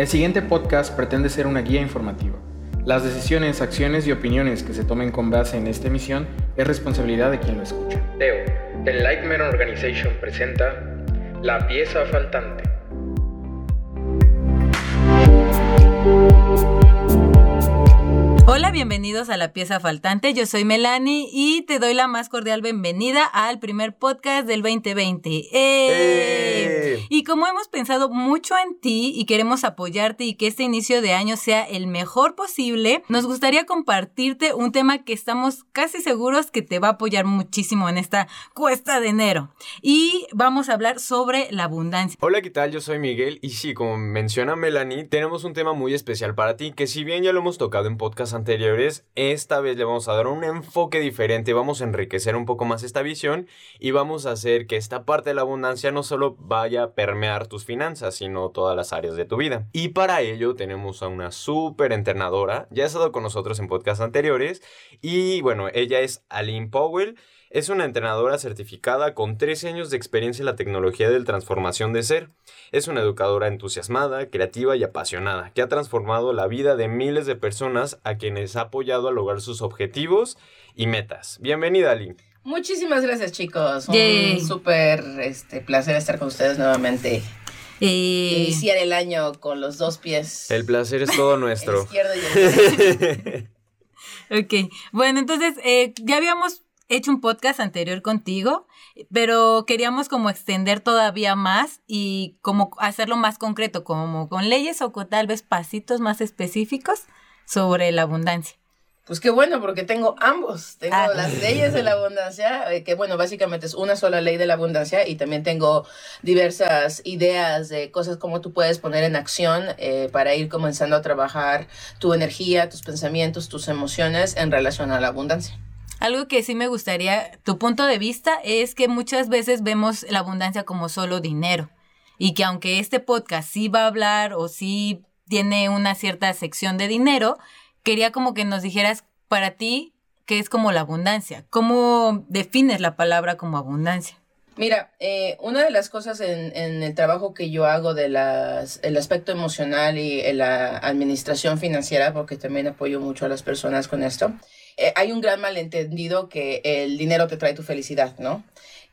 El siguiente podcast pretende ser una guía informativa. Las decisiones, acciones y opiniones que se tomen con base en esta emisión es responsabilidad de quien lo escucha. Teo, The Lightman Organization presenta La pieza faltante. Hola, bienvenidos a La Pieza Faltante. Yo soy Melanie y te doy la más cordial bienvenida al primer podcast del 2020. ¡Eh! ¡Eh! Y como hemos pensado mucho en ti y queremos apoyarte y que este inicio de año sea el mejor posible, nos gustaría compartirte un tema que estamos casi seguros que te va a apoyar muchísimo en esta cuesta de enero. Y vamos a hablar sobre la abundancia. Hola, ¿qué tal? Yo soy Miguel y sí, como menciona Melanie, tenemos un tema muy especial para ti que si bien ya lo hemos tocado en podcast anteriores, esta vez le vamos a dar un enfoque diferente, vamos a enriquecer un poco más esta visión y vamos a hacer que esta parte de la abundancia no solo vaya a permear tus finanzas, sino todas las áreas de tu vida. Y para ello tenemos a una súper entrenadora, ya ha estado con nosotros en podcasts anteriores y bueno, ella es Aline Powell. Es una entrenadora certificada con 13 años de experiencia en la tecnología de transformación de ser. Es una educadora entusiasmada, creativa y apasionada, que ha transformado la vida de miles de personas a quienes ha apoyado a lograr sus objetivos y metas. Bienvenida, Ali. Muchísimas gracias, chicos. Un súper este, placer estar con ustedes nuevamente. Y... Iniciar el año con los dos pies. El placer es todo nuestro. el izquierdo y el ok, bueno, entonces eh, ya habíamos hecho un podcast anterior contigo, pero queríamos como extender todavía más y como hacerlo más concreto, como con leyes o con tal vez pasitos más específicos sobre la abundancia. Pues qué bueno, porque tengo ambos. Tengo ah. las leyes de la abundancia, eh, que bueno, básicamente es una sola ley de la abundancia, y también tengo diversas ideas de cosas como tú puedes poner en acción eh, para ir comenzando a trabajar tu energía, tus pensamientos, tus emociones en relación a la abundancia. Algo que sí me gustaría, tu punto de vista es que muchas veces vemos la abundancia como solo dinero y que aunque este podcast sí va a hablar o sí tiene una cierta sección de dinero, quería como que nos dijeras para ti qué es como la abundancia, cómo defines la palabra como abundancia. Mira, eh, una de las cosas en, el trabajo que yo hago de las, el aspecto emocional y la administración financiera, porque también apoyo mucho a las personas con esto, eh, hay un gran malentendido que el dinero te trae tu felicidad, ¿no?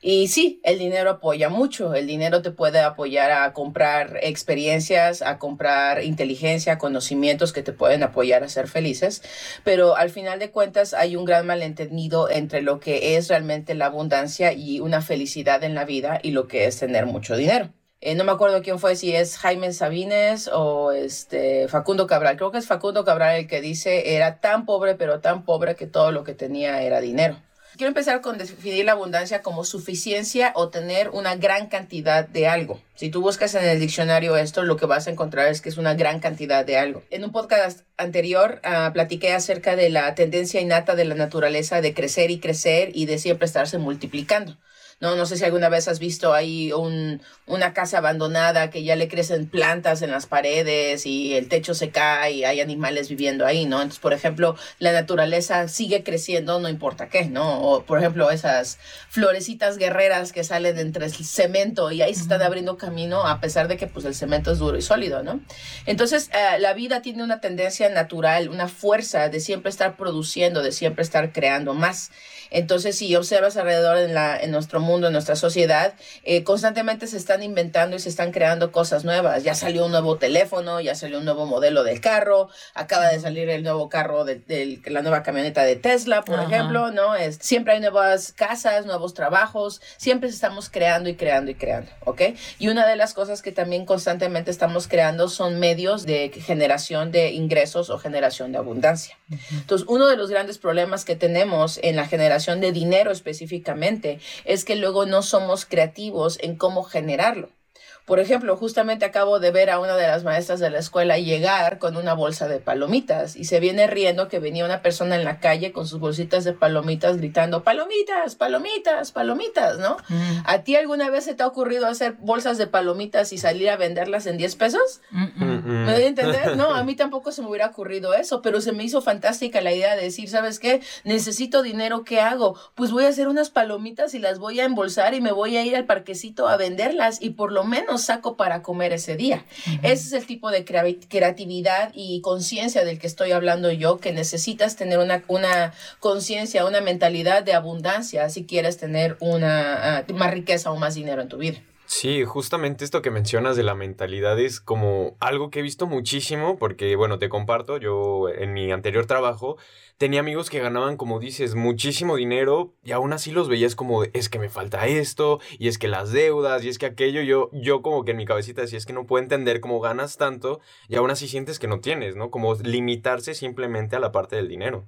Y sí, el dinero apoya mucho. El dinero te puede apoyar a comprar experiencias, a comprar inteligencia, conocimientos que te pueden apoyar a ser felices. Pero al final de cuentas hay un gran malentendido entre lo que es realmente la abundancia y una felicidad en la vida y lo que es tener mucho dinero. Eh, no me acuerdo quién fue, si es Jaime Sabines o este Facundo Cabral. Creo que es Facundo Cabral el que dice era tan pobre, pero tan pobre que todo lo que tenía era dinero. Quiero empezar con definir la abundancia como suficiencia o tener una gran cantidad de algo. Si tú buscas en el diccionario esto, lo que vas a encontrar es que es una gran cantidad de algo. En un podcast anterior uh, platiqué acerca de la tendencia innata de la naturaleza de crecer y crecer y de siempre estarse multiplicando. No, no sé si alguna vez has visto ahí un, una casa abandonada que ya le crecen plantas en las paredes y el techo se cae y hay animales viviendo ahí, ¿no? Entonces, por ejemplo, la naturaleza sigue creciendo, no importa qué, ¿no? O, por ejemplo, esas florecitas guerreras que salen entre el cemento y ahí se están abriendo camino a pesar de que pues el cemento es duro y sólido, ¿no? Entonces, eh, la vida tiene una tendencia natural, una fuerza de siempre estar produciendo, de siempre estar creando más. Entonces, si observas alrededor en, la, en nuestro mundo, en nuestra sociedad, eh, constantemente se están inventando y se están creando cosas nuevas. Ya salió un nuevo teléfono, ya salió un nuevo modelo del carro, acaba de salir el nuevo carro de, la nueva camioneta de Tesla, por ejemplo, ¿no? Es, siempre hay nuevas casas, nuevos trabajos, siempre estamos creando y creando y creando, ¿ok? Y una de las cosas que también constantemente estamos creando son medios de generación de ingresos o generación de abundancia. Entonces, uno de los grandes problemas que tenemos en la generación de dinero específicamente, es que luego no somos creativos en cómo generarlo. Por ejemplo, justamente acabo de ver a una de las maestras de la escuela llegar con una bolsa de palomitas y se viene riendo que venía una persona en la calle con sus bolsitas de palomitas gritando, palomitas, palomitas, palomitas, ¿no? Mm. ¿A ti alguna vez se te ha ocurrido hacer bolsas de palomitas y salir a venderlas en 10 pesos? ¿Me voy a entender? No, a mí tampoco se me hubiera ocurrido eso, pero se me hizo fantástica la idea de decir, ¿sabes qué? Necesito dinero, ¿qué hago? Pues voy a hacer unas palomitas y las voy a embolsar y me voy a ir al parquecito a venderlas y por lo menos saco para comer ese día. Ese es el tipo de creatividad y conciencia del que estoy hablando yo, que necesitas tener una, una conciencia, una mentalidad de abundancia si quieres tener una, ah, más riqueza o más dinero en tu vida. Sí, justamente esto que mencionas de la mentalidad es como algo que he visto muchísimo porque, bueno, te comparto, yo en mi anterior trabajo tenía amigos que ganaban, como dices, muchísimo dinero y aún así los veías como, es que me falta esto y es que las deudas y es que aquello, yo, yo como que en mi cabecita decía, es que no puedo entender cómo ganas tanto y aún así sientes que no tienes, ¿no? Como limitarse simplemente a la parte del dinero.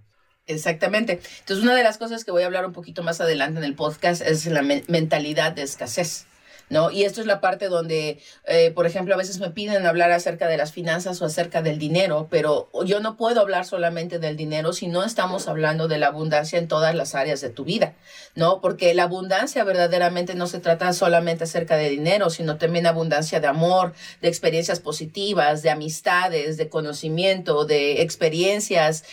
Exactamente. Entonces, una de las cosas que voy a hablar un poquito más adelante en el podcast es la mentalidad de escasez. ¿No? Y esto es la parte donde, eh, por ejemplo, a veces me piden hablar acerca de las finanzas o acerca del dinero, pero yo no puedo hablar solamente del dinero si no estamos hablando de la abundancia en todas las áreas de tu vida, ¿no? Porque la abundancia verdaderamente no se trata solamente acerca de dinero, sino también abundancia de amor, de experiencias positivas, de amistades, de conocimiento, de experiencias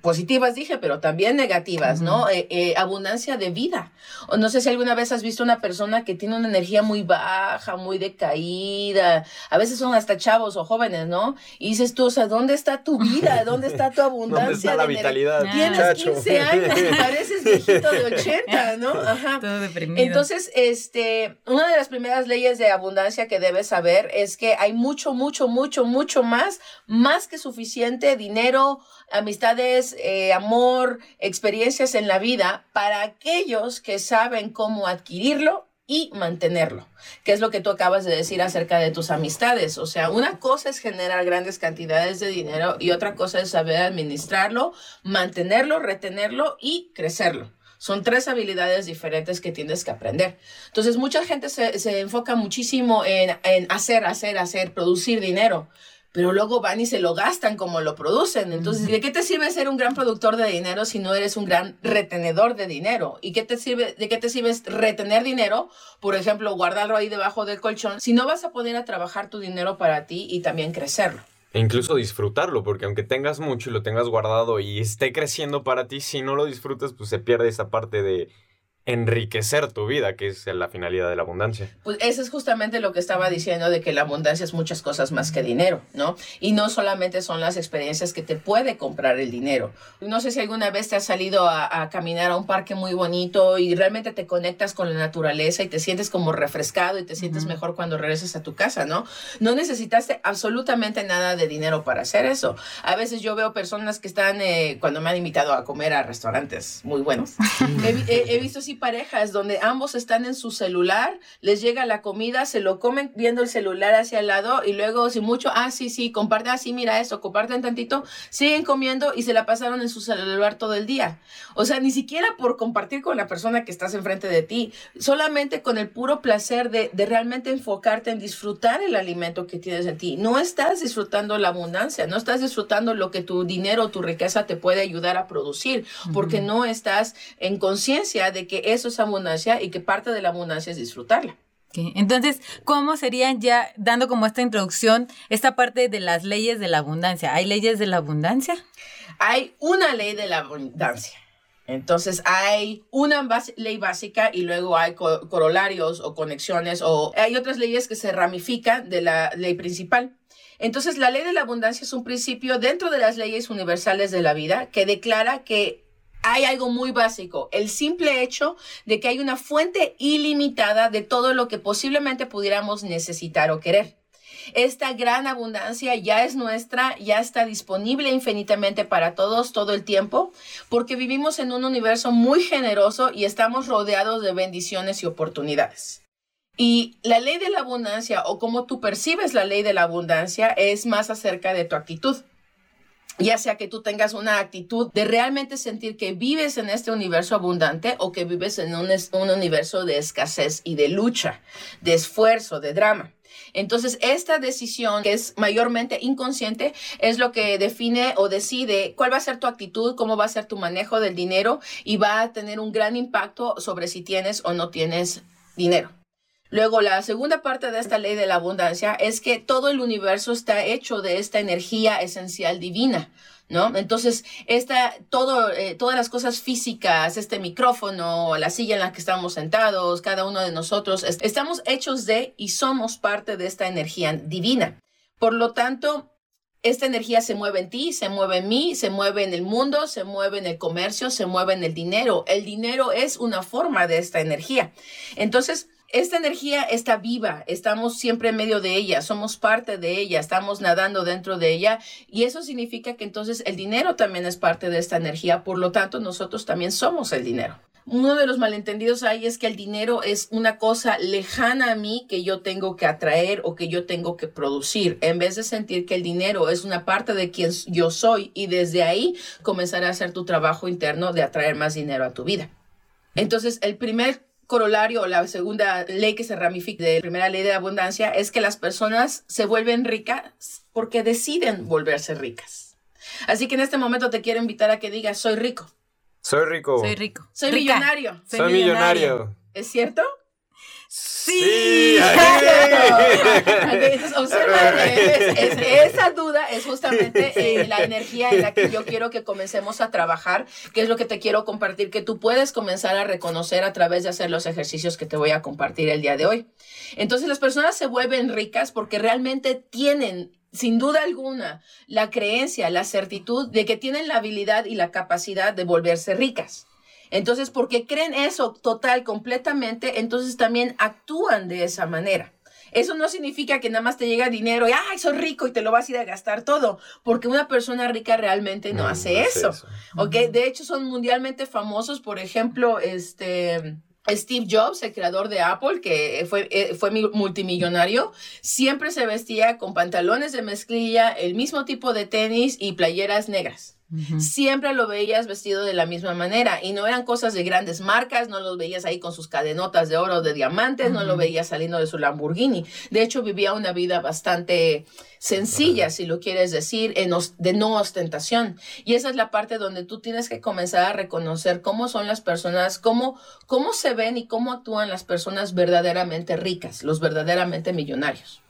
positivas dije, pero también negativas, ¿no? Eh, eh, abundancia de vida. O no sé si alguna vez has visto una persona que tiene una energía muy baja, muy decaída. A veces son hasta chavos o jóvenes, ¿no? Y dices tú, o sea, ¿dónde está tu vida? ¿Dónde está tu abundancia? ¿Dónde está la vitalidad? Tienes 15 años y pareces viejito de 80, ¿no? Ajá. Todo deprimido. Entonces, este, una de las primeras leyes de abundancia que debes saber es que hay mucho, mucho, mucho, mucho más, más que suficiente dinero, amistades, eh, amor, experiencias en la vida para aquellos que saben cómo adquirirlo y mantenerlo, que es lo que tú acabas de decir acerca de tus amistades. O sea, una cosa es generar grandes cantidades de dinero y otra cosa es saber administrarlo, mantenerlo, retenerlo y crecerlo. Son tres habilidades diferentes que tienes que aprender. Entonces, mucha gente se, enfoca muchísimo en, en hacer, hacer, hacer, producir dinero pero luego van y se lo gastan como lo producen. Entonces, ¿de qué te sirve ser un gran productor de dinero si no eres un gran retenedor de dinero? ¿Y qué te sirve, de qué te sirve retener dinero? Por ejemplo, guardarlo ahí debajo del colchón, si no vas a poner a trabajar tu dinero para ti y también crecerlo. E incluso disfrutarlo, porque aunque tengas mucho y lo tengas guardado y esté creciendo para ti, si no lo disfrutas, pues se pierde esa parte de enriquecer tu vida, que es la finalidad de la abundancia. Pues eso es justamente lo que estaba diciendo de que la abundancia es muchas cosas más que dinero, ¿no? Y no solamente son las experiencias que te puede comprar el dinero. No sé si alguna vez te has salido a, caminar a un parque muy bonito y realmente te conectas con la naturaleza y te sientes como refrescado y te sientes mejor cuando regresas a tu casa, ¿no? No necesitaste absolutamente nada de dinero para hacer eso. A veces yo veo personas que están, eh, cuando me han invitado a comer a restaurantes muy buenos, he, he visto parejas donde ambos están en su celular, les llega la comida, se lo comen viendo el celular hacia el lado y luego si mucho, ah, sí, sí, comparten, así, ah, mira eso, comparten tantito, siguen comiendo y se la pasaron en su celular todo el día. O sea, ni siquiera por compartir con la persona que estás enfrente de ti, solamente con el puro placer de, de realmente enfocarte en disfrutar el alimento que tienes en ti. No estás disfrutando la abundancia, no estás disfrutando lo que tu dinero, tu riqueza te puede ayudar a producir, porque no estás en conciencia de que eso es abundancia y que parte de la abundancia es disfrutarla. Entonces, ¿cómo serían ya, dando como esta introducción, esta parte de las leyes de la abundancia? ¿Hay leyes de la abundancia? Hay una ley de la abundancia. Entonces hay una ley básica y luego hay corolarios o conexiones o hay otras leyes que se ramifican de la ley principal. Entonces la ley de la abundancia es un principio dentro de las leyes universales de la vida que declara que hay algo muy básico, el simple hecho de que hay una fuente ilimitada de todo lo que posiblemente pudiéramos necesitar o querer. Esta gran abundancia ya es nuestra, ya está disponible infinitamente para todos todo el tiempo, porque vivimos en un universo muy generoso y estamos rodeados de bendiciones y oportunidades. Y la ley de la abundancia o cómo tú percibes la ley de la abundancia es más acerca de tu actitud ya sea que tú tengas una actitud de realmente sentir que vives en este universo abundante o que vives en un, universo de escasez y de lucha, de esfuerzo, de drama. Entonces, esta decisión, que es mayormente inconsciente, es lo que define o decide cuál va a ser tu actitud, cómo va a ser tu manejo del dinero y va a tener un gran impacto sobre si tienes o no tienes dinero. Luego, la segunda parte de esta ley de la abundancia es que todo el universo está hecho de esta energía esencial divina. ¿No? Entonces, esta, todo, eh, todas las cosas físicas, este micrófono, la silla en la que estamos sentados, cada uno de nosotros, estamos hechos de y somos parte de esta energía divina. Por lo tanto, esta energía se mueve en ti, se mueve en mí, se mueve en el mundo, se mueve en el comercio, se mueve en el dinero. El dinero es una forma de esta energía. Entonces, esta energía está viva, estamos siempre en medio de ella, somos parte de ella, estamos nadando dentro de ella y eso significa que entonces el dinero también es parte de esta energía, por lo tanto nosotros también somos el dinero. Uno de los malentendidos ahí es que el dinero es una cosa lejana a mí que yo tengo que atraer o que yo tengo que producir, en vez de sentir que el dinero es una parte de quien yo soy y desde ahí comenzar a hacer tu trabajo interno de atraer más dinero a tu vida. Entonces, el primer corolario o la segunda ley que se ramifica de la primera ley de abundancia es que las personas se vuelven ricas porque deciden volverse ricas. Así que en este momento te quiero invitar a que digas, soy rico. Soy rico. Soy rico. Soy millonario. Soy, millonario. ¿Es cierto? Sí. esa duda es justamente eh, la energía en la que yo quiero que comencemos a trabajar, que es lo que te quiero compartir, que tú puedes comenzar a reconocer a través de hacer los ejercicios que te voy a compartir el día de hoy. Entonces las personas se vuelven ricas porque realmente tienen sin duda alguna, la creencia, la certitud de que tienen la habilidad y la capacidad de volverse ricas. Entonces, porque creen eso total, completamente, entonces también actúan de esa manera. Eso no significa que nada más te llega dinero y, ay, soy rico y te lo vas a ir a gastar todo, porque una persona rica realmente no, hace, eso. ¿Ok? De hecho, son mundialmente famosos, por ejemplo, este... Steve Jobs, el creador de Apple, que fue, eh, fue multimillonario, siempre se vestía con pantalones de mezclilla, el mismo tipo de tenis y playeras negras. Siempre lo veías vestido de la misma manera y no eran cosas de grandes marcas, no los veías ahí con sus cadenotas de oro, de diamantes, no lo veías saliendo de su Lamborghini. De hecho, vivía una vida bastante sencilla, si lo quieres decir, de no ostentación. Y esa es la parte donde tú tienes que comenzar a reconocer cómo son las personas, cómo, cómo se ven y cómo actúan las personas verdaderamente ricas, los verdaderamente millonarios.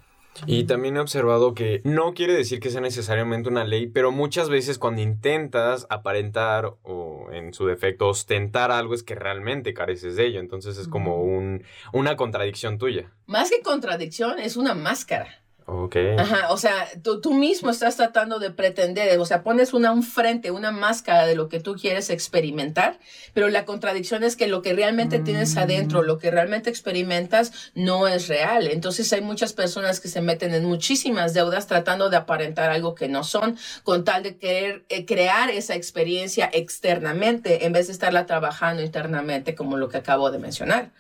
Y también he observado que no quiere decir que sea necesariamente una ley, pero muchas veces cuando intentas aparentar o en su defecto ostentar algo es que realmente careces de ello. Entonces es como un, una contradicción tuya. Más que contradicción, es una máscara. Ok. Ajá, o sea, tú, tú, mismo estás tratando de pretender, o sea, pones una, un frente, una máscara de lo que tú quieres experimentar, pero la contradicción es que lo que realmente tienes adentro, lo que realmente experimentas, no es real. Entonces hay muchas personas que se meten en muchísimas deudas tratando de aparentar algo que no son, con tal de querer eh, crear esa experiencia externamente en vez de estarla trabajando internamente, como lo que acabo de mencionar.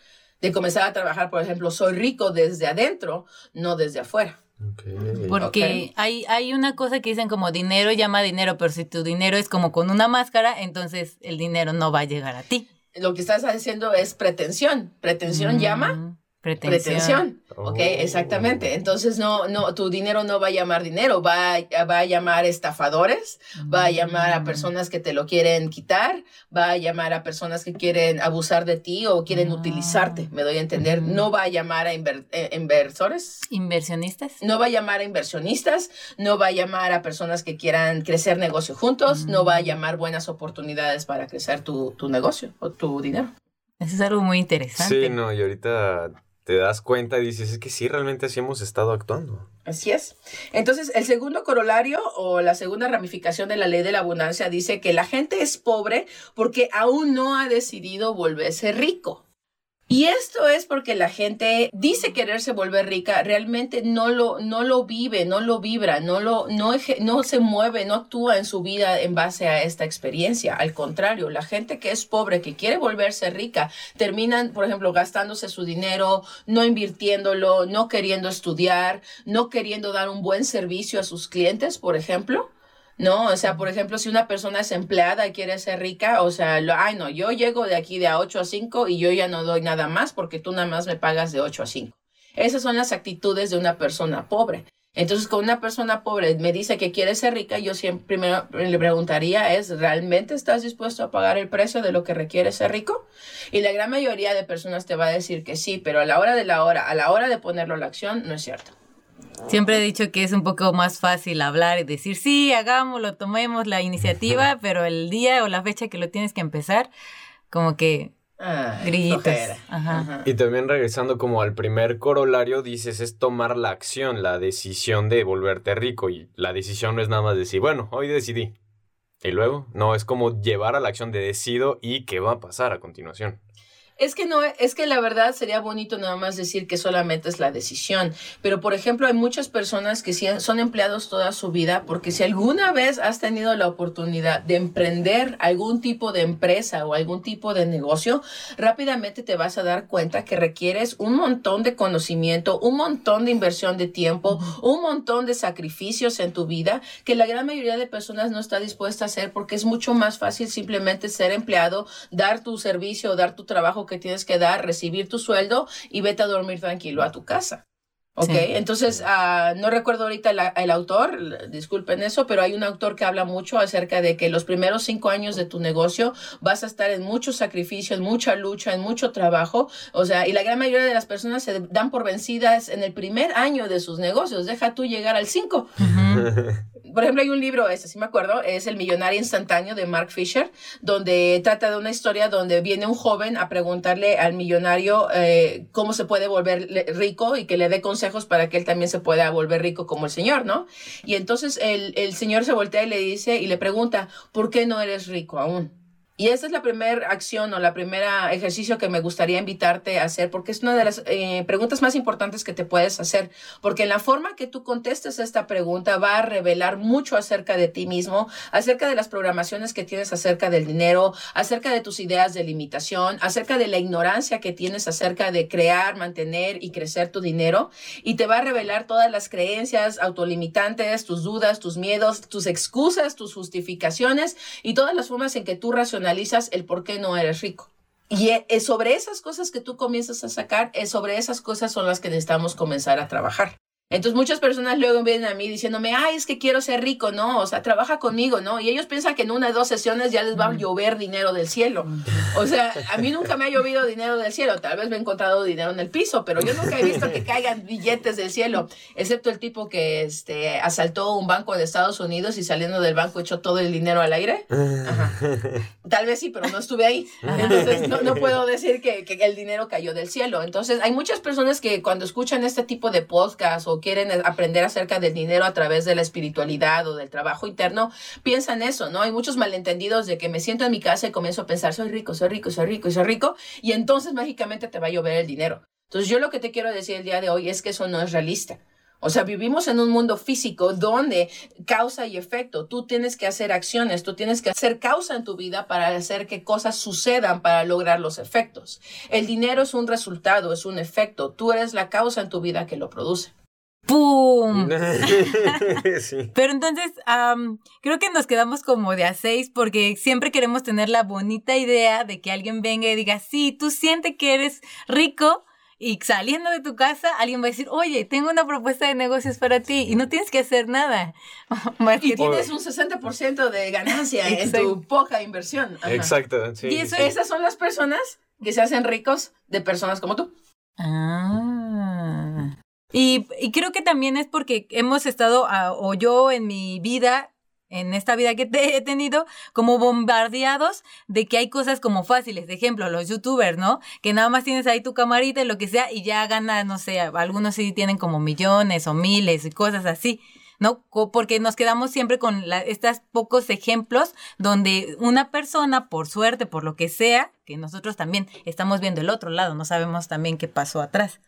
De comenzar a trabajar, por ejemplo, soy rico desde adentro, no desde afuera. Porque hay, hay una cosa que dicen como dinero llama dinero, pero si tu dinero es como con una máscara, entonces el dinero no va a llegar a ti. Lo que estás haciendo es pretensión. Pretensión llama mm. Pretensión. Ok, exactamente. Oh. Entonces, no, no, tu dinero no va a llamar dinero, va, va a llamar estafadores, va a llamar a mm. personas que te lo quieren quitar, va a llamar a personas que quieren abusar de ti o quieren ah. utilizarte, me doy a entender. No va a llamar a eh, inversores. Inversionistas. No va a llamar a inversionistas, no va a llamar a personas que quieran crecer negocio juntos, no va a mm. llamar buenas oportunidades para crecer tu, tu negocio o tu dinero. Eso es algo muy interesante. Sí, no, y ahorita te das cuenta y dices, es que sí, realmente así hemos estado actuando. Así es. Entonces, el segundo corolario o la segunda ramificación de la ley de la abundancia dice que la gente es pobre porque aún no ha decidido volverse rico. Y esto es porque la gente dice quererse volver rica, realmente no lo, no lo vive, no lo vibra, no, lo, no, no se mueve, no actúa en su vida en base a esta experiencia. Al contrario, la gente que es pobre, que quiere volverse rica, terminan, por ejemplo, gastándose su dinero, no invirtiéndolo, no queriendo estudiar, no queriendo dar un buen servicio a sus clientes, por ejemplo ¿no? O sea, por ejemplo, si una persona es empleada y quiere ser rica, o sea, lo, ay, no, yo llego de aquí de a 8 a 5 y yo ya no doy nada más porque tú nada más me pagas de 8 a 5. Esas son las actitudes de una persona pobre. Entonces, con una persona pobre me dice que quiere ser rica, yo siempre primero le preguntaría es, ¿realmente estás dispuesto a pagar el precio de lo que requiere ser rico? Y la gran mayoría de personas te va a decir que sí, pero a la hora de la hora, a la hora de ponerlo a la acción, no es cierto. Siempre he dicho que es un poco más fácil hablar y decir, sí, hagámoslo, tomemos la iniciativa, pero el día o la fecha que lo tienes que empezar, como que grillitos. Y también regresando como al primer corolario, dices, es tomar la acción, la decisión de volverte rico. Y la decisión no es nada más decir, bueno, hoy decidí. Y luego, no, es como llevar a la acción de decido y qué va a pasar a continuación. Es que no, es que la verdad sería bonito nada más decir que solamente es la decisión. Pero, por ejemplo, hay muchas personas que son empleados toda su vida porque si alguna vez has tenido la oportunidad de emprender algún tipo de empresa o algún tipo de negocio, rápidamente te vas a dar cuenta que requieres un montón de conocimiento, un montón de inversión de tiempo, un montón de sacrificios en tu vida que la gran mayoría de personas no está dispuesta a hacer porque es mucho más fácil simplemente ser empleado, dar tu servicio, dar tu trabajo que tienes que dar, recibir tu sueldo y vete a dormir tranquilo a tu casa. Ok, entonces ah, no recuerdo ahorita el autor, disculpen eso, pero hay un autor que habla mucho acerca de que los primeros cinco años de tu negocio vas a estar en mucho sacrificio, en mucha lucha, en mucho trabajo. O sea, y la gran mayoría de las personas se dan por vencidas en el primer año de sus negocios. Deja tú llegar al cinco. por ejemplo, hay un libro, ese sí me acuerdo, es El Millonario Instantáneo de Mark Fisher, donde trata de una historia donde viene un joven a preguntarle al millonario eh, cómo se puede volver rico y que le dé consejos para que él también se pueda volver rico como el señor, ¿no? Y entonces el, el señor se voltea y le dice y le pregunta, ¿por qué no eres rico aún? Y esa es la primera acción o la primera ejercicio que me gustaría invitarte a hacer, porque es una de las eh, preguntas más importantes que te puedes hacer, porque en la forma que tú contestes esta pregunta va a revelar mucho acerca de ti mismo, acerca de las programaciones que tienes acerca del dinero, acerca de tus ideas de limitación, acerca de la ignorancia que tienes acerca de crear, mantener y crecer tu dinero, y te va a revelar todas las creencias autolimitantes, tus dudas, tus miedos, tus excusas, tus justificaciones y todas las formas en que tú racionalizas analizas el por qué no eres rico. Y e, sobre esas cosas que tú comienzas a sacar, es sobre esas cosas son las que necesitamos comenzar a trabajar. Entonces muchas personas luego vienen a mí diciéndome, ay, es que quiero ser rico, ¿no? O sea, trabaja conmigo, ¿no? Y ellos piensan que en una o dos sesiones ya les va a llover dinero del cielo. O sea, a mí nunca me ha llovido dinero del cielo. Tal vez me he encontrado dinero en el piso, pero yo nunca he visto que caigan billetes del cielo, excepto el tipo que este, asaltó un banco de Estados Unidos y saliendo del banco echó todo el dinero al aire. Tal vez sí, pero no estuve ahí. Entonces no, no puedo decir que, que el dinero cayó del cielo. Entonces hay muchas personas que cuando escuchan este tipo de podcast o quieren aprender acerca del dinero a través de la espiritualidad o del trabajo interno, piensan eso, ¿no? Hay muchos malentendidos de que me siento en mi casa y comienzo a pensar, soy rico, soy rico, soy rico, soy rico, y entonces mágicamente te va a llover el dinero. Entonces yo lo que te quiero decir el día de hoy es que eso no es realista. O sea, vivimos en un mundo físico donde causa y efecto, tú tienes que hacer acciones, tú tienes que hacer causa en tu vida para hacer que cosas sucedan para lograr los efectos. El dinero es un resultado, es un efecto, tú eres la causa en tu vida que lo produce. ¡Pum! Pero entonces, creo que nos quedamos como de a seis porque siempre queremos tener la bonita idea de que alguien venga y diga, sí, tú sientes que eres rico y saliendo de tu casa alguien va a decir, oye, tengo una propuesta de negocios para ti y no tienes que hacer nada. y tienes un 60% de ganancia en tu poca inversión. Exacto. Sí, y esas son las personas que se hacen ricos de personas como tú. Ah. Y, y, creo que también es porque hemos estado, ah, o yo en mi vida, en esta vida que te he tenido, como bombardeados de que hay cosas como fáciles. De ejemplo, los youtubers, ¿no? Que nada más tienes ahí tu camarita y lo que sea y ya ganas, no sé, algunos sí tienen como millones o miles y cosas así. ¿no? Porque nos quedamos siempre con estos pocos ejemplos donde una persona, por suerte, por lo que sea, que nosotros también estamos viendo el otro lado, no sabemos también qué pasó atrás.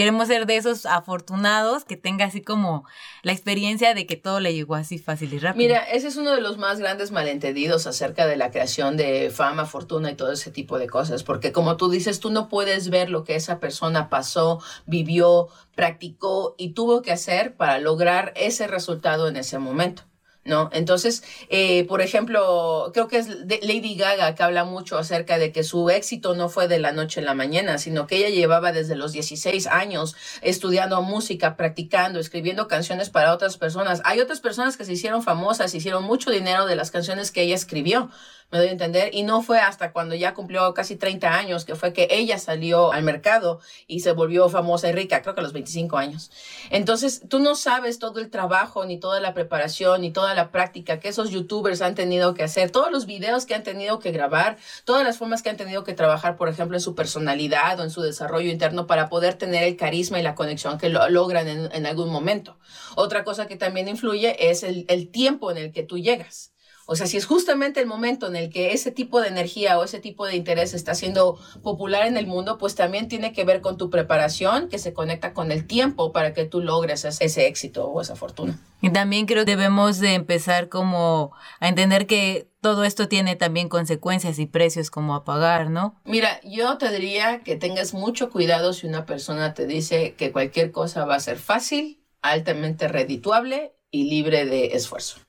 Queremos ser de esos afortunados que tenga así como la experiencia de que todo le llegó así fácil y rápido. Mira, ese es uno de los más grandes malentendidos acerca de la creación de fama, fortuna y todo ese tipo de cosas, porque como tú dices, tú no puedes ver lo que esa persona pasó, vivió, practicó y tuvo que hacer para lograr ese resultado en ese momento. ¿No? Entonces, eh, por ejemplo, creo que es Lady Gaga que habla mucho acerca de que su éxito no fue de la noche a la mañana, sino que ella llevaba desde los 16 años estudiando música, practicando, escribiendo canciones para otras personas. Hay otras personas que se hicieron famosas, hicieron mucho dinero de las canciones que ella escribió me doy a entender, y no fue hasta cuando ya cumplió casi 30 años que fue que ella salió al mercado y se volvió famosa y rica, creo que a los 25 años. Entonces, tú no sabes todo el trabajo, ni toda la preparación, ni toda la práctica que esos youtubers han tenido que hacer, todos los videos que han tenido que grabar, todas las formas que han tenido que trabajar, por ejemplo, en su personalidad o en su desarrollo interno para poder tener el carisma y la conexión que lo logran en, algún momento. Otra cosa que también influye es el tiempo en el que tú llegas. O sea, si es justamente el momento en el que ese tipo de energía o ese tipo de interés está siendo popular en el mundo, pues también tiene que ver con tu preparación que se conecta con el tiempo para que tú logres ese éxito o esa fortuna. Y también creo que debemos de empezar como a entender que todo esto tiene también consecuencias y precios como a pagar, ¿no? Mira, yo te diría que tengas mucho cuidado si una persona te dice que cualquier cosa va a ser fácil, altamente redituable y libre de esfuerzo.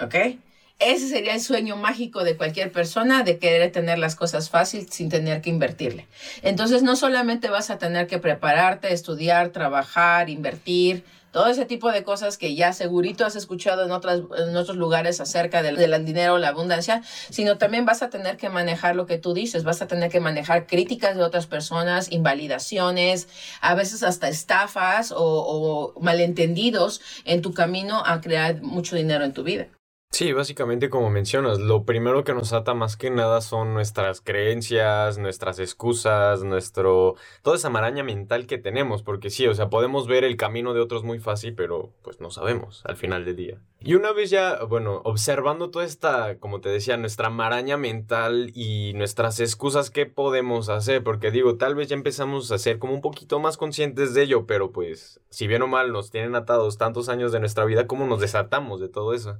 ¿Ok? Ese sería el sueño mágico de cualquier persona de querer tener las cosas fácil sin tener que invertirle. Entonces no solamente vas a tener que prepararte, estudiar, trabajar, invertir, todo ese tipo de cosas que ya segurito has escuchado en, otras, otros lugares acerca del, del dinero, la abundancia, sino también vas a tener que manejar lo que tú dices, vas a tener que manejar críticas de otras personas, invalidaciones, a veces hasta estafas o, o malentendidos en tu camino a crear mucho dinero en tu vida. Sí, básicamente como mencionas, lo primero que nos ata más que nada son nuestras creencias, nuestras excusas, nuestro... toda esa maraña mental que tenemos, porque sí, o sea, podemos ver el camino de otros muy fácil, pero pues no sabemos al final del día. Y una vez ya, bueno, observando toda esta, como te decía, nuestra maraña mental y nuestras excusas, ¿qué podemos hacer? Porque digo, tal vez ya empezamos a ser como un poquito más conscientes de ello, pero pues, si bien o mal nos tienen atados tantos años de nuestra vida, ¿cómo nos desatamos de todo eso?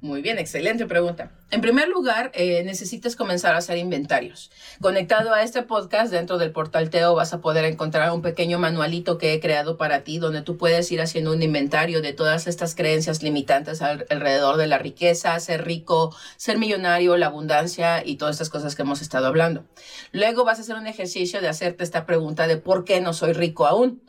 Muy bien, excelente pregunta. En primer lugar, eh, necesitas comenzar a hacer inventarios. Conectado a este podcast, dentro del portal Teo vas a poder encontrar un pequeño manualito que he creado para ti, donde tú puedes ir haciendo un inventario de todas estas creencias limitantes alrededor de la riqueza, ser rico, ser millonario, la abundancia y todas estas cosas que hemos estado hablando. Luego vas a hacer un ejercicio de hacerte esta pregunta de por qué no soy rico aún.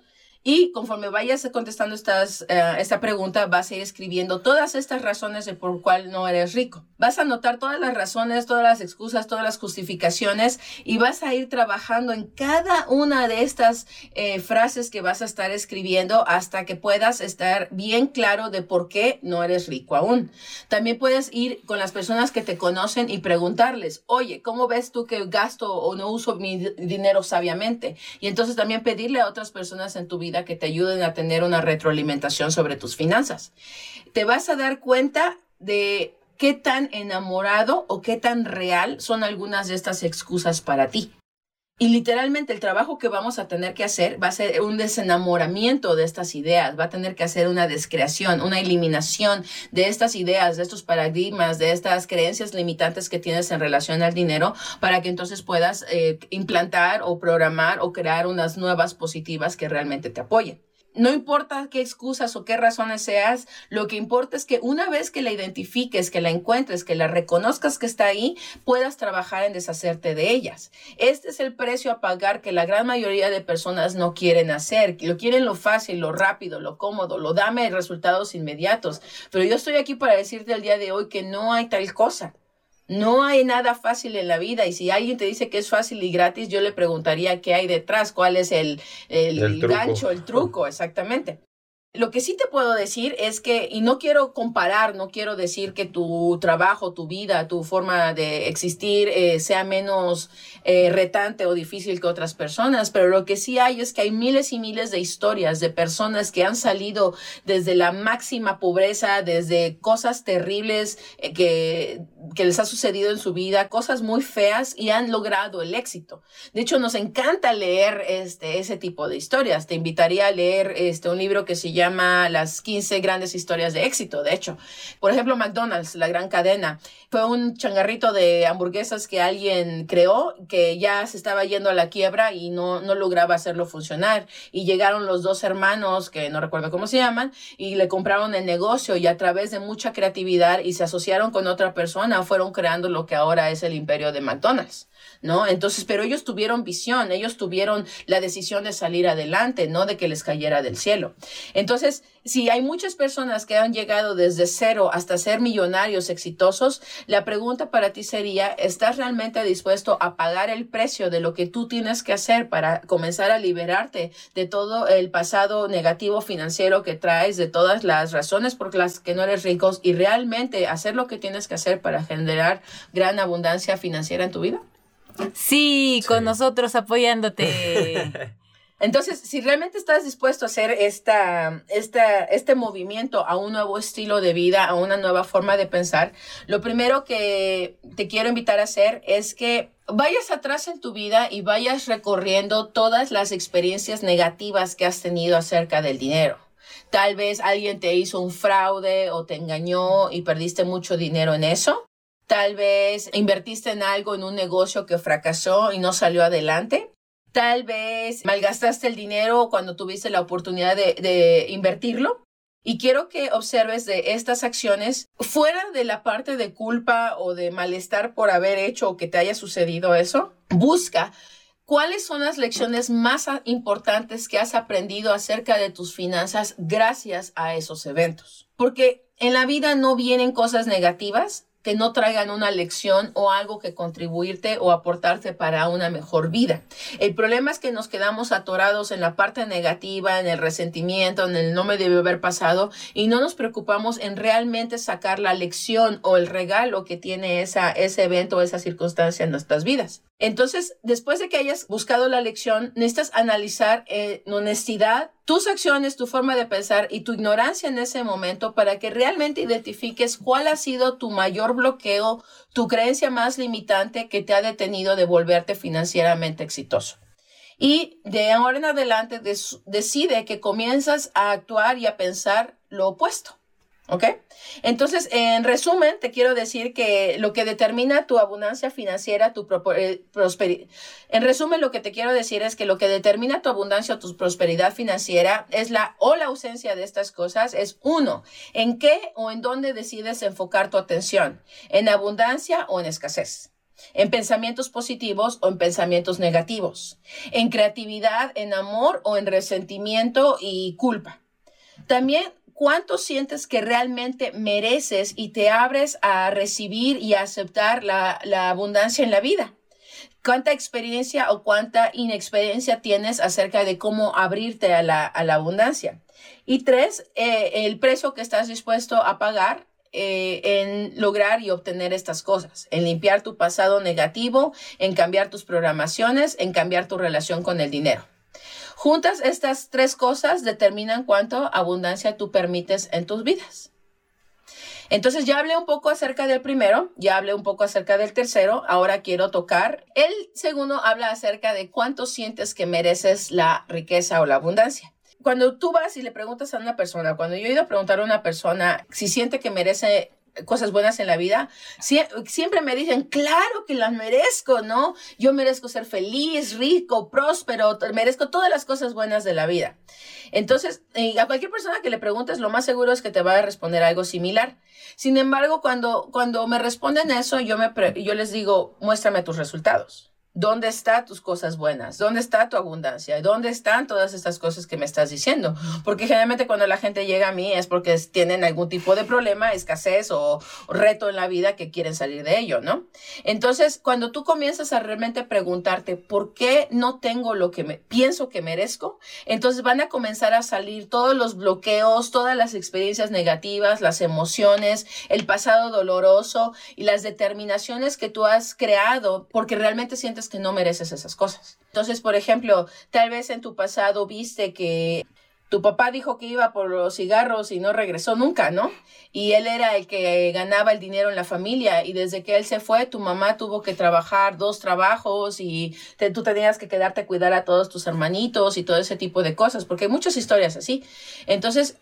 Y conforme vayas contestando eh, esta pregunta, vas a ir escribiendo todas estas razones de por cuál no eres rico. Vas a anotar todas las razones, todas las excusas, todas las justificaciones y vas a ir trabajando en cada una de estas eh, frases que vas a estar escribiendo hasta que puedas estar bien claro de por qué no eres rico aún. También puedes ir con las personas que te conocen y preguntarles, oye, ¿cómo ves tú que gasto o no uso mi dinero sabiamente? Y entonces también pedirle a otras personas en tu vida que te ayuden a tener una retroalimentación sobre tus finanzas. Te vas a dar cuenta de qué tan enamorado o qué tan real son algunas de estas excusas para ti. Y literalmente el trabajo que vamos a tener que hacer va a ser un desenamoramiento de estas ideas, va a tener que hacer una descreación, una eliminación de estas ideas, de estos paradigmas, de estas creencias limitantes que tienes en relación al dinero para que entonces puedas eh, implantar o programar o crear unas nuevas positivas que realmente te apoyen. No importa qué excusas o qué razones seas, lo que importa es que una vez que la identifiques, que la encuentres, que la reconozcas que está ahí, puedas trabajar en deshacerte de ellas. Este es el precio a pagar que la gran mayoría de personas no quieren hacer. Lo quieren lo fácil, lo rápido, lo cómodo, lo dame resultados inmediatos. Pero yo estoy aquí para decirte el día de hoy que no hay tal cosa. No hay nada fácil en la vida y si alguien te dice que es fácil y gratis, yo le preguntaría qué hay detrás, cuál es el, el, gancho, el truco, exactamente. Lo que sí te puedo decir es que, y no quiero comparar, no quiero decir que tu trabajo, tu vida, tu forma de existir eh, sea menos eh, retante o difícil que otras personas, pero lo que sí hay es que hay miles y miles de historias de personas que han salido desde la máxima pobreza, desde cosas terribles eh, que, que les ha sucedido en su vida, cosas muy feas y han logrado el éxito. De hecho, nos encanta leer este, ese tipo de historias. Te invitaría a leer este, un libro que se llama llama Las 15 grandes historias de éxito, de hecho. Por ejemplo, McDonald's, la gran cadena, fue un changarrito de hamburguesas que alguien creó, que ya se estaba yendo a la quiebra y no, no lograba hacerlo funcionar. Y llegaron los dos hermanos, que no recuerdo cómo se llaman, y le compraron el negocio y a través de mucha creatividad y se asociaron con otra persona, fueron creando lo que ahora es el imperio de McDonald's. ¿No? Entonces, pero ellos tuvieron visión, ellos tuvieron la decisión de salir adelante, no de que les cayera del cielo. Entonces, si hay muchas personas que han llegado desde cero hasta ser millonarios exitosos, la pregunta para ti sería, ¿estás realmente dispuesto a pagar el precio de lo que tú tienes que hacer para comenzar a liberarte de todo el pasado negativo financiero que traes, de todas las razones por las que no eres rico y realmente hacer lo que tienes que hacer para generar gran abundancia financiera en tu vida? Sí, con nosotros apoyándote. Entonces, si realmente estás dispuesto a hacer esta, esta, este movimiento a un nuevo estilo de vida, a una nueva forma de pensar, lo primero que te quiero invitar a hacer es que vayas atrás en tu vida y vayas recorriendo todas las experiencias negativas que has tenido acerca del dinero. Tal vez alguien te hizo un fraude o te engañó y perdiste mucho dinero en eso. Tal vez invertiste en algo, en un negocio que fracasó y no salió adelante. Tal vez malgastaste el dinero cuando tuviste la oportunidad de, invertirlo. Y quiero que observes de estas acciones, fuera de la parte de culpa o de malestar por haber hecho o que te haya sucedido eso, busca cuáles son las lecciones más importantes que has aprendido acerca de tus finanzas gracias a esos eventos. Porque en la vida no vienen cosas negativas, que no traigan una lección o algo que contribuirte o aportarte para una mejor vida. El problema es que nos quedamos atorados en la parte negativa, en el resentimiento, en el no me debe haber pasado y no nos preocupamos en realmente sacar la lección o el regalo que tiene ese evento o esa circunstancia en nuestras vidas. Entonces, después de que hayas buscado la lección, necesitas analizar eh, en honestidad tus acciones, tu forma de pensar y tu ignorancia en ese momento para que realmente identifiques cuál ha sido tu mayor bloqueo, tu creencia más limitante que te ha detenido de volverte financieramente exitoso. Y de ahora en adelante decide que comienzas a actuar y a pensar lo opuesto. ¿Ok? Entonces, en resumen, te quiero decir que lo que determina tu abundancia financiera, tu eh, prosperidad. En resumen, lo que te quiero decir es que lo que determina tu abundancia o tu prosperidad financiera es la o la ausencia de estas cosas. Es uno, en qué o en dónde decides enfocar tu atención, en abundancia o en escasez en pensamientos positivos o en pensamientos negativos, en creatividad, en amor o en resentimiento y culpa. También cuánto sientes que realmente mereces y te abres a recibir y a aceptar la, abundancia en la vida. ¿Cuánta experiencia o cuánta inexperiencia tienes acerca de cómo abrirte a la, abundancia? Y tres, eh, el precio que estás dispuesto a pagar eh, en lograr y obtener estas cosas, en limpiar tu pasado negativo, en cambiar tus programaciones, en cambiar tu relación con el dinero. Juntas estas tres cosas determinan cuánto abundancia tú permites en tus vidas. Entonces ya hablé un poco acerca del primero, ya hablé un poco acerca del tercero, ahora quiero tocar. El segundo habla acerca de cuánto sientes que mereces la riqueza o la abundancia. Cuando tú vas y le preguntas a una persona, cuando yo he ido a preguntar a una persona si siente que merece cosas buenas en la vida, siempre me dicen, claro que las merezco, ¿no? Yo merezco ser feliz, rico, próspero, merezco todas las cosas buenas de la vida. Entonces, a cualquier persona que le preguntes, lo más seguro es que te va a responder algo similar. Sin embargo, cuando, cuando me responden eso, yo, me yo les digo, muéstrame tus resultados. ¿Dónde están tus cosas buenas? ¿Dónde está tu abundancia? ¿Dónde están todas estas cosas que me estás diciendo? Porque generalmente cuando la gente llega a mí es porque tienen algún tipo de problema, escasez o reto en la vida que quieren salir de ello, ¿no? Entonces, cuando tú comienzas a realmente preguntarte por qué no tengo lo que me, pienso que merezco, entonces van a comenzar a salir todos los bloqueos, todas las experiencias negativas, las emociones, el pasado doloroso y las determinaciones que tú has creado porque realmente sientes que no mereces esas cosas. Entonces, por ejemplo, tal vez en tu pasado viste que tu papá dijo que iba por los cigarros y no regresó nunca, ¿no? Y él era el que ganaba el dinero en la familia y desde que él se fue, tu mamá tuvo que trabajar dos trabajos y tú tenías que quedarte a cuidar a todos tus hermanitos y todo ese tipo de cosas, porque hay muchas historias así. Entonces,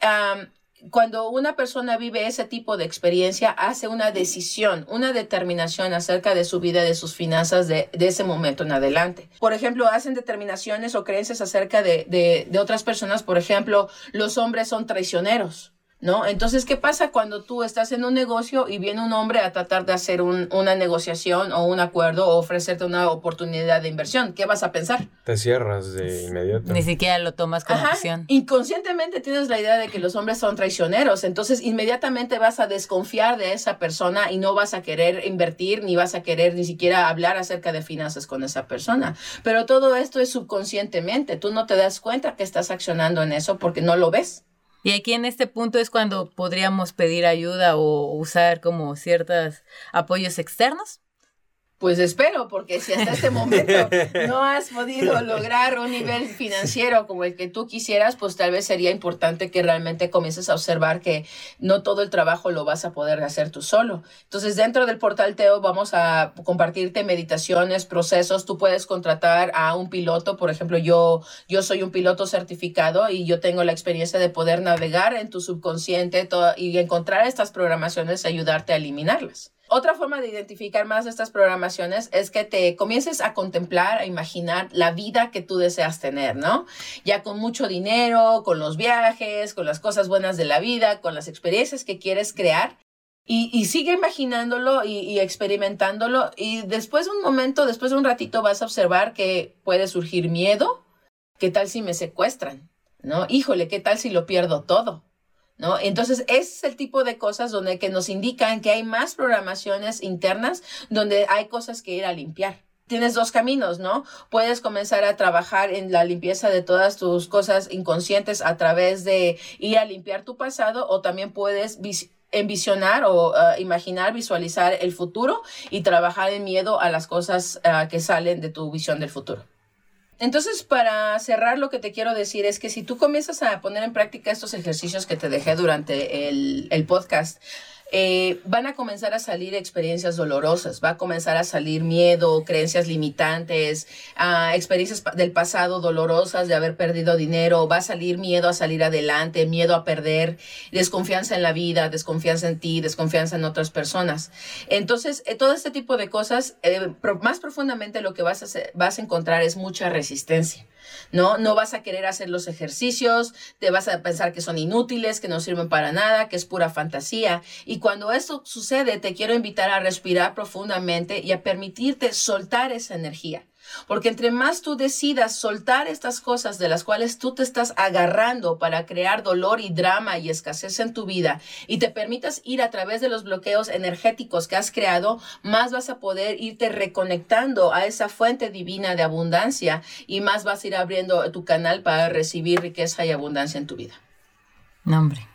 cuando una persona vive ese tipo de experiencia, hace una decisión, una determinación acerca de su vida, de sus finanzas de, ese momento en adelante. Por ejemplo, hacen determinaciones o creencias acerca de, de otras personas. Por ejemplo, los hombres son traicioneros. ¿No? Entonces, ¿qué pasa cuando tú estás en un negocio y viene un hombre a tratar de hacer una negociación o un acuerdo o ofrecerte una oportunidad de inversión? ¿Qué vas a pensar? Te cierras de inmediato. Ni siquiera lo tomas como opción. Inconscientemente tienes la idea de que los hombres son traicioneros, entonces inmediatamente vas a desconfiar de esa persona y no vas a querer invertir ni vas a querer ni siquiera hablar acerca de finanzas con esa persona. Pero todo esto es subconscientemente, tú no te das cuenta que estás accionando en eso porque no lo ves. Y aquí en este punto es cuando podríamos pedir ayuda o usar como ciertos apoyos externos. Pues espero, porque si hasta este momento no has podido lograr un nivel financiero como el que tú quisieras, pues tal vez sería importante que realmente comiences a observar que no todo el trabajo lo vas a poder hacer tú solo. Entonces, dentro del portal Teo vamos a compartirte meditaciones, procesos. Tú puedes contratar a un piloto, por ejemplo, yo, yo soy un piloto certificado y yo tengo la experiencia de poder navegar en tu subconsciente y encontrar estas programaciones y ayudarte a eliminarlas. Otra forma de identificar más estas programaciones es que te comiences a contemplar, a imaginar la vida que tú deseas tener, ¿no? Ya con mucho dinero, con los viajes, con las cosas buenas de la vida, con las experiencias que quieres crear. Y, sigue imaginándolo y, y, experimentándolo. Y después de un momento, después de un ratito, vas a observar que puede surgir miedo. ¿Qué tal si me secuestran? ¿No? Híjole, ¿qué tal si lo pierdo todo? ¿No? Entonces, ese es el tipo de cosas donde que nos indican que hay más programaciones internas donde hay cosas que ir a limpiar. Tienes dos caminos, ¿no? Puedes comenzar a trabajar en la limpieza de todas tus cosas inconscientes a través de ir a limpiar tu pasado o también puedes envisionar o uh, imaginar, visualizar el futuro y trabajar en miedo a las cosas uh, que salen de tu visión del futuro. Entonces, para cerrar, lo que te quiero decir es que si tú comienzas a poner en práctica estos ejercicios que te dejé durante el, el podcast, eh, van a comenzar a salir experiencias dolorosas, va a comenzar a salir miedo, creencias limitantes, uh, experiencias del pasado dolorosas de haber perdido dinero, va a salir miedo a salir adelante, miedo a perder, desconfianza en la vida, desconfianza en ti, desconfianza en otras personas. Entonces, eh, todo este tipo de cosas, eh, más profundamente lo que vas a, vas a encontrar es mucha resistencia. ¿No? No vas a querer hacer los ejercicios, te vas a pensar que son inútiles, que no sirven para nada, que es pura fantasía. Y cuando esto sucede, te quiero invitar a respirar profundamente y a permitirte soltar esa energía. Porque entre más tú decidas soltar estas cosas de las cuales tú te estás agarrando para crear dolor y drama y escasez en tu vida y te permitas ir a través de los bloqueos energéticos que has creado, más vas a poder irte reconectando a esa fuente divina de abundancia y más vas a ir abriendo tu canal para recibir riqueza y abundancia en tu vida. Nombre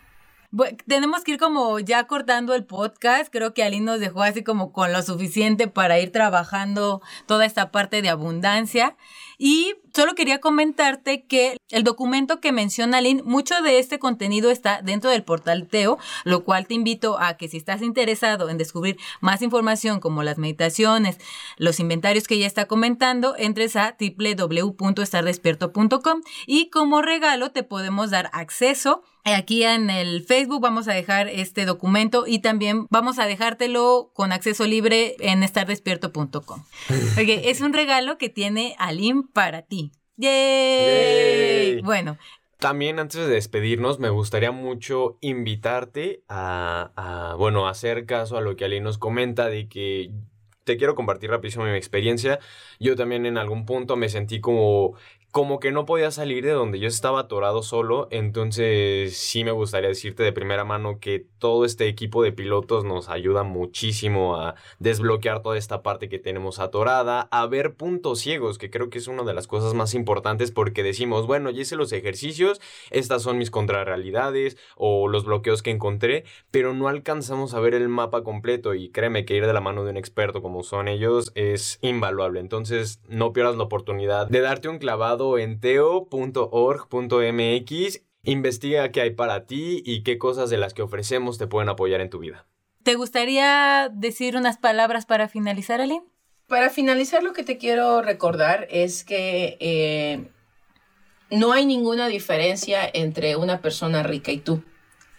tenemos que ir como ya cortando el podcast. Creo que Aline nos dejó así como con lo suficiente para ir trabajando toda esta parte de abundancia. Y solo quería comentarte que el documento que menciona Aline, mucho de este contenido está dentro del portal Teo, lo cual te invito a que si estás interesado en descubrir más información como las meditaciones, los inventarios que ya está comentando, entres a www.estardespierto.com y como regalo te podemos dar acceso Aquí en el Facebook vamos a dejar este documento y también vamos a dejártelo con acceso libre en estardespierto.com. Porque es un regalo que tiene Alim para ti. ¡Yay! Bueno. También antes de despedirnos, me gustaría mucho invitarte a, a, bueno, hacer caso a lo que Alim nos comenta de que te quiero compartir rapidísimo mi experiencia. Yo también en algún punto me sentí como como que no podía salir de donde yo estaba atorado solo, entonces sí me gustaría decirte de primera mano que todo este equipo de pilotos nos ayuda muchísimo a desbloquear toda esta parte que tenemos atorada, a ver puntos ciegos, que creo que es una de las cosas más importantes porque decimos, bueno, ya hice los ejercicios, estas son mis contrarrealidades o los bloqueos que encontré, pero no alcanzamos a ver el mapa completo y créeme que ir de la mano de un experto como son ellos es invaluable, entonces no pierdas la oportunidad de darte un clavado en teo.org.mx Investiga qué hay para ti y qué cosas de las que ofrecemos te pueden apoyar en tu vida. ¿Te gustaría decir unas palabras para finalizar, Aline? Para finalizar, lo que te quiero recordar es que eh, no hay ninguna diferencia entre una persona rica y tú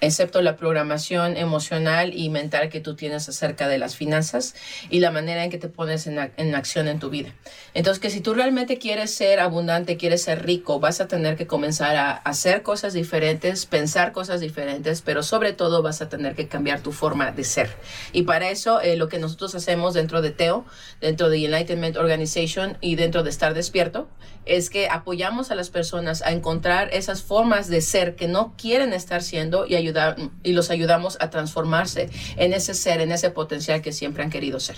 excepto la programación emocional y mental que tú tienes acerca de las finanzas y la manera en que te pones en, acción en tu vida. Entonces, que si tú realmente quieres ser abundante, quieres ser rico, vas a tener que comenzar a hacer cosas diferentes, pensar cosas diferentes, pero sobre todo vas a tener que cambiar tu forma de ser. Y para eso, eh, lo que nosotros hacemos dentro de TEO, dentro de Enlightenment Organization y dentro de Estar Despierto, es que apoyamos a las personas a encontrar esas formas de ser que no quieren estar siendo y ayudar y los ayudamos a transformarse en ese ser, en ese potencial que siempre han querido ser.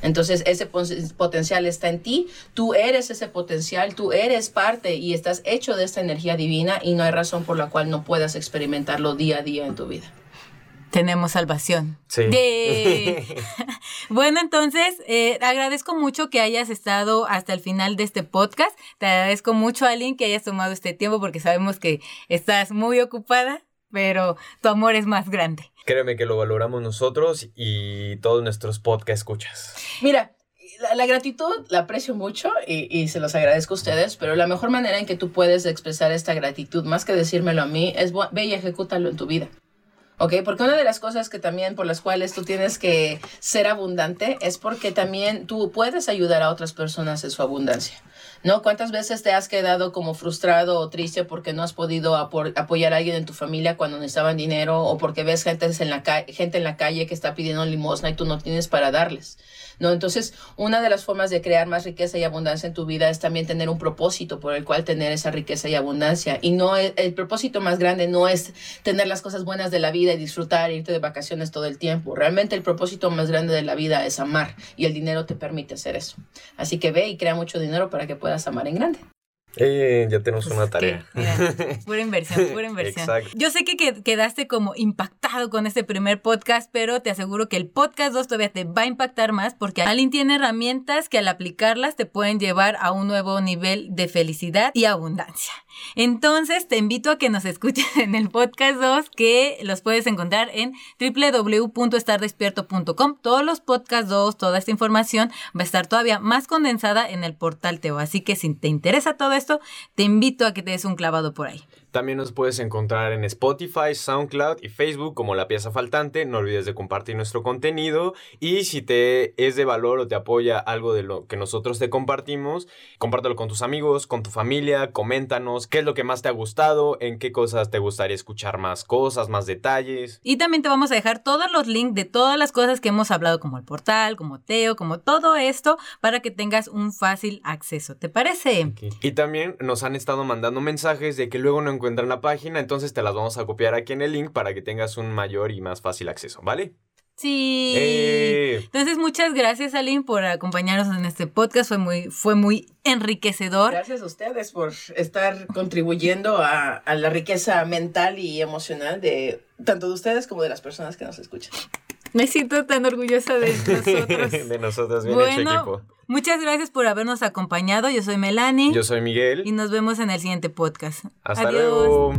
Entonces ese potencial está en ti, tú eres ese potencial, tú eres parte y estás hecho de esta energía divina y no hay razón por la cual no puedas experimentarlo día a día en tu vida tenemos salvación. Sí. bueno, entonces, eh, agradezco mucho que hayas estado hasta el final de este podcast. Te agradezco mucho, Aline, que hayas tomado este tiempo porque sabemos que estás muy ocupada, pero tu amor es más grande. Créeme que lo valoramos nosotros y todos nuestros podcast escuchas. Mira, la, gratitud la aprecio mucho y, y, se los agradezco a ustedes, pero la mejor manera en que tú puedes expresar esta gratitud, más que decírmelo a mí, es ve y ejecútalo en tu vida. ¿Ok? Porque una de las cosas que también por las cuales tú tienes que ser abundante es porque también tú puedes ayudar a otras personas en su abundancia, ¿no? ¿Cuántas veces te has quedado como frustrado o triste porque no has podido apoyar a alguien en tu familia cuando necesitaban dinero o porque ves gente en la, gente en la calle que está pidiendo limosna y tú no tienes para darles? ¿no? Entonces, una de las formas de crear más riqueza y abundancia en tu vida es también tener un propósito por el cual tener esa riqueza y abundancia. Y no el, el propósito más grande no es tener las cosas buenas de la vida y disfrutar, irte de vacaciones todo el tiempo. Realmente el propósito más grande de la vida es amar y el dinero te permite hacer eso. Así que ve y crea mucho dinero para que puedas amar en grande. Eh, ya tenemos pues una tarea. pura inversión, pura inversión. Yo sé que quedaste como impactado con este primer podcast, pero te aseguro que el podcast 2 todavía te va a impactar más porque Aline tiene herramientas que al aplicarlas te pueden llevar a un nuevo nivel de felicidad y abundancia. Entonces te invito a que nos escuches en el podcast 2 que los puedes encontrar en www.estardespierto.com. Todos los podcast 2, toda esta información va a estar todavía más condensada en el portal Teo. Así que si te interesa todo esto, te invito a que te des un clavado por ahí. También nos puedes encontrar en Spotify, SoundCloud y Facebook como La Pieza Faltante. No olvides de compartir nuestro contenido. Y si te es de valor o te apoya algo de lo que nosotros te compartimos, compártelo con tus amigos, con tu familia, coméntanos qué es lo que más te ha gustado, en qué cosas te gustaría escuchar más cosas, más detalles. Y también te vamos a dejar todos los links de todas las cosas que hemos hablado, como el portal, como Teo, como todo esto, para que tengas un fácil acceso. ¿Te parece? Y también nos han estado mandando mensajes de que luego no encuentran la página, entonces te las vamos a copiar aquí en el link para que tengas un mayor y más fácil acceso, ¿vale? Sí. Eh. Entonces, muchas gracias, Aline, por acompañarnos en este podcast. Fue muy, fue muy enriquecedor. Gracias a ustedes por estar contribuyendo a, a la riqueza mental y emocional de tanto de ustedes como de las personas que nos escuchan. Me siento tan orgullosa de nosotros. de nosotros, bien hecho equipo. Muchas gracias por habernos acompañado. Yo soy Melanie. Yo soy Miguel. Y nos vemos en el siguiente podcast. Hasta luego.